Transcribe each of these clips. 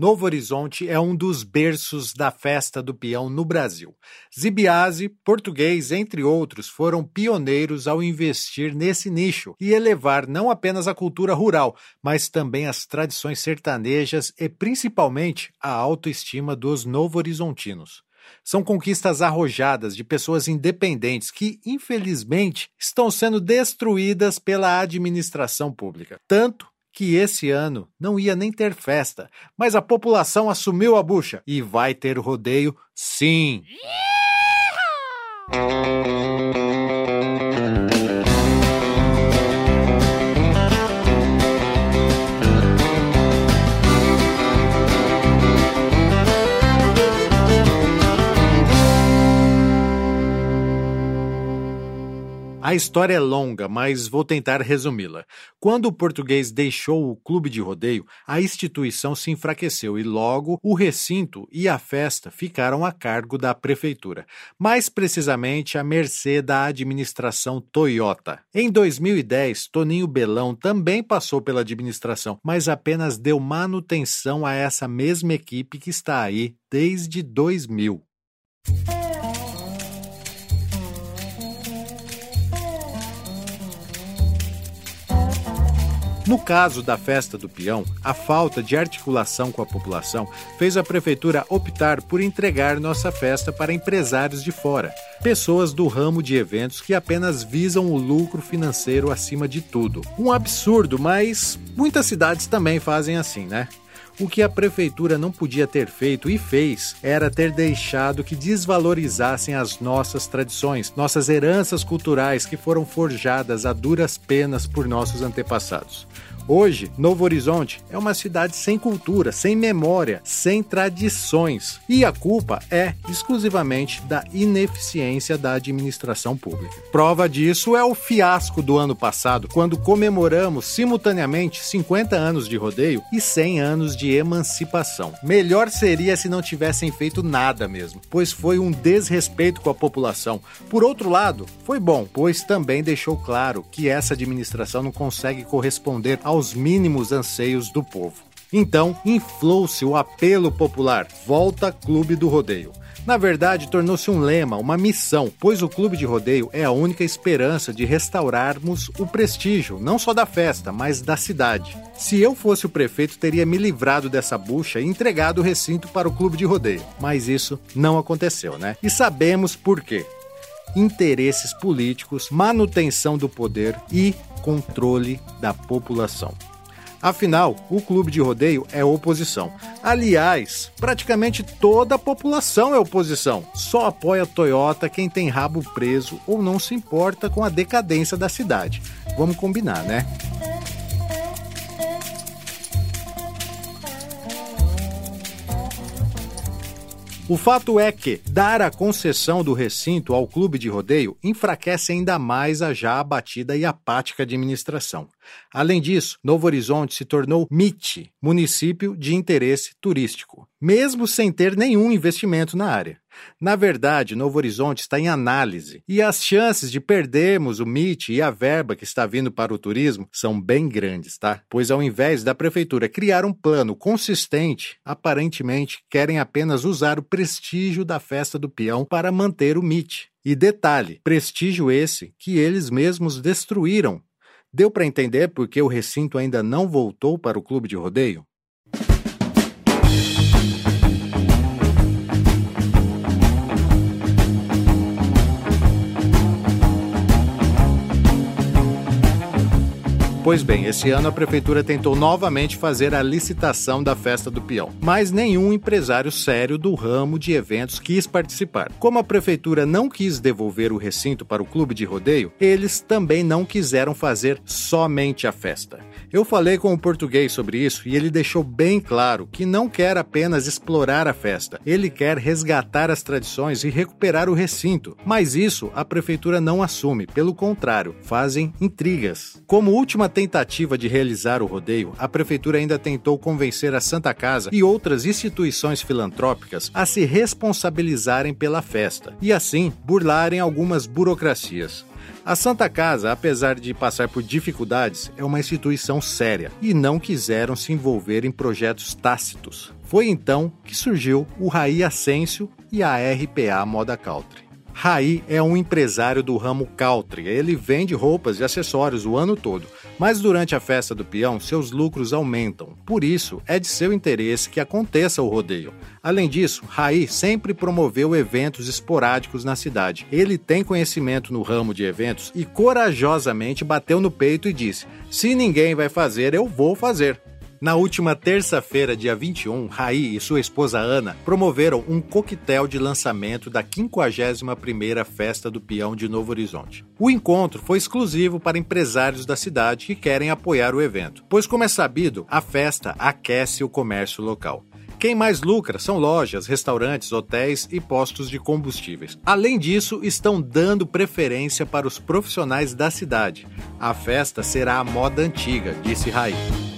Novo Horizonte é um dos berços da festa do peão no Brasil. Zibiase, português, entre outros, foram pioneiros ao investir nesse nicho e elevar não apenas a cultura rural, mas também as tradições sertanejas e principalmente a autoestima dos novo-horizontinos. São conquistas arrojadas de pessoas independentes que, infelizmente, estão sendo destruídas pela administração pública. Tanto que esse ano não ia nem ter festa, mas a população assumiu a bucha e vai ter rodeio sim. História é longa, mas vou tentar resumi-la. Quando o português deixou o clube de rodeio, a instituição se enfraqueceu e logo o recinto e a festa ficaram a cargo da prefeitura, mais precisamente à mercê da administração Toyota. Em 2010, Toninho Belão também passou pela administração, mas apenas deu manutenção a essa mesma equipe que está aí desde 2000. No caso da festa do peão, a falta de articulação com a população fez a prefeitura optar por entregar nossa festa para empresários de fora, pessoas do ramo de eventos que apenas visam o lucro financeiro acima de tudo. Um absurdo, mas muitas cidades também fazem assim, né? O que a prefeitura não podia ter feito e fez era ter deixado que desvalorizassem as nossas tradições, nossas heranças culturais que foram forjadas a duras penas por nossos antepassados. Hoje, Novo Horizonte é uma cidade sem cultura, sem memória, sem tradições. E a culpa é exclusivamente da ineficiência da administração pública. Prova disso é o fiasco do ano passado, quando comemoramos simultaneamente 50 anos de rodeio e 100 anos de emancipação. Melhor seria se não tivessem feito nada mesmo, pois foi um desrespeito com a população. Por outro lado, foi bom, pois também deixou claro que essa administração não consegue corresponder aos aos mínimos anseios do povo. Então, inflou-se o apelo popular: Volta Clube do Rodeio. Na verdade, tornou-se um lema, uma missão, pois o clube de rodeio é a única esperança de restaurarmos o prestígio, não só da festa, mas da cidade. Se eu fosse o prefeito, teria me livrado dessa bucha e entregado o recinto para o clube de rodeio. Mas isso não aconteceu, né? E sabemos por quê. Interesses políticos, manutenção do poder e controle da população. Afinal, o clube de rodeio é oposição. Aliás, praticamente toda a população é oposição. Só apoia a Toyota quem tem rabo preso ou não se importa com a decadência da cidade. Vamos combinar, né? O fato é que dar a concessão do recinto ao clube de rodeio enfraquece ainda mais a já abatida e apática administração. Além disso, Novo Horizonte se tornou MIT, município de interesse turístico, mesmo sem ter nenhum investimento na área. Na verdade, Novo Horizonte está em análise e as chances de perdermos o MIT e a verba que está vindo para o turismo são bem grandes, tá? Pois ao invés da prefeitura criar um plano consistente, aparentemente querem apenas usar o prestígio da festa do peão para manter o MIT. E detalhe, prestígio esse que eles mesmos destruíram Deu para entender por que o recinto ainda não voltou para o clube de rodeio? Pois bem, esse ano a prefeitura tentou novamente fazer a licitação da festa do peão, mas nenhum empresário sério do ramo de eventos quis participar. Como a prefeitura não quis devolver o recinto para o clube de rodeio, eles também não quiseram fazer somente a festa. Eu falei com o português sobre isso e ele deixou bem claro que não quer apenas explorar a festa, ele quer resgatar as tradições e recuperar o recinto. Mas isso a prefeitura não assume, pelo contrário, fazem intrigas. Como última tentativa de realizar o rodeio, a prefeitura ainda tentou convencer a Santa Casa e outras instituições filantrópicas a se responsabilizarem pela festa e assim burlarem algumas burocracias. A Santa Casa, apesar de passar por dificuldades, é uma instituição séria e não quiseram se envolver em projetos tácitos. Foi então que surgiu o Raí Ascenso e a RPA Moda Country. Raí é um empresário do ramo country. Ele vende roupas e acessórios o ano todo, mas durante a festa do peão, seus lucros aumentam. Por isso, é de seu interesse que aconteça o rodeio. Além disso, Raí sempre promoveu eventos esporádicos na cidade. Ele tem conhecimento no ramo de eventos e corajosamente bateu no peito e disse: Se ninguém vai fazer, eu vou fazer. Na última terça-feira, dia 21, Raí e sua esposa Ana promoveram um coquetel de lançamento da 51ª Festa do Peão de Novo Horizonte. O encontro foi exclusivo para empresários da cidade que querem apoiar o evento, pois como é sabido, a festa aquece o comércio local. Quem mais lucra são lojas, restaurantes, hotéis e postos de combustíveis. Além disso, estão dando preferência para os profissionais da cidade. A festa será a moda antiga, disse Raí.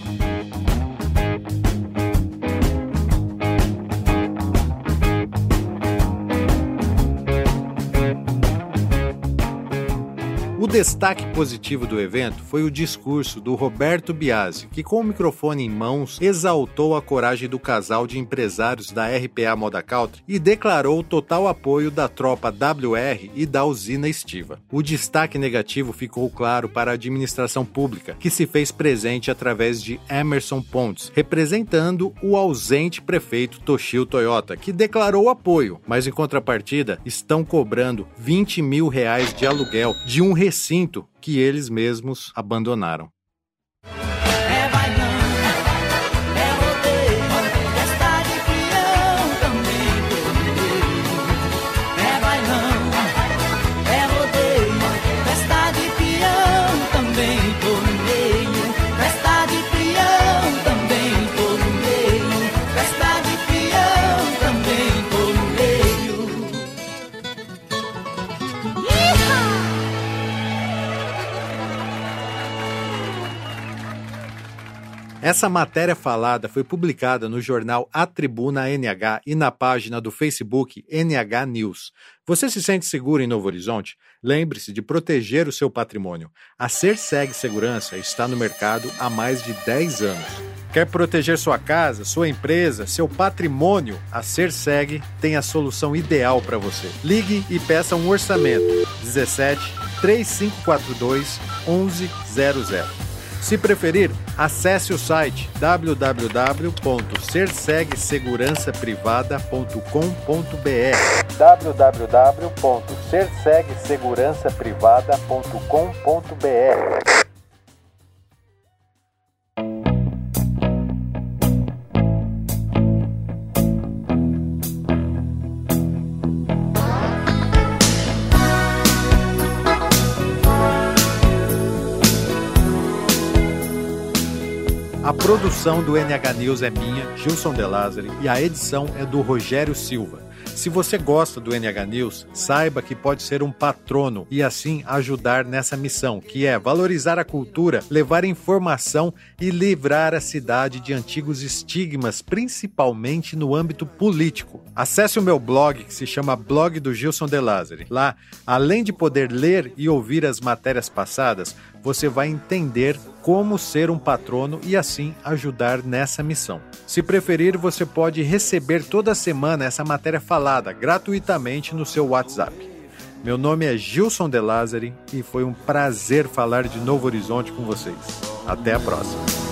Destaque positivo do evento foi o discurso do Roberto Biasi, que, com o microfone em mãos, exaltou a coragem do casal de empresários da RPA Moda Country e declarou total apoio da tropa WR e da usina estiva. O destaque negativo ficou claro para a administração pública, que se fez presente através de Emerson Pontes, representando o ausente prefeito Toshio Toyota, que declarou apoio, mas em contrapartida estão cobrando 20 mil reais de aluguel de um recinto que eles mesmos abandonaram. Essa matéria falada foi publicada no jornal A Tribuna NH e na página do Facebook NH News. Você se sente seguro em Novo Horizonte? Lembre-se de proteger o seu patrimônio. A Serseg Segurança está no mercado há mais de 10 anos. Quer proteger sua casa, sua empresa, seu patrimônio? A Serseg tem a solução ideal para você. Ligue e peça um orçamento. 17 3542 1100. Se preferir, acesse o site www.cersegsegurançaprivada.com.br www.cersegsegurançaprivada.com.br A produção do NH News é minha, Gilson De Lázari, e a edição é do Rogério Silva. Se você gosta do NH News, saiba que pode ser um patrono e assim ajudar nessa missão, que é valorizar a cultura, levar informação e livrar a cidade de antigos estigmas, principalmente no âmbito político. Acesse o meu blog, que se chama Blog do Gilson De Lázari. Lá, além de poder ler e ouvir as matérias passadas, você vai entender como ser um patrono e assim ajudar nessa missão. Se preferir, você pode receber toda semana essa matéria falada gratuitamente no seu WhatsApp. Meu nome é Gilson De Lázari e foi um prazer falar de Novo Horizonte com vocês. Até a próxima.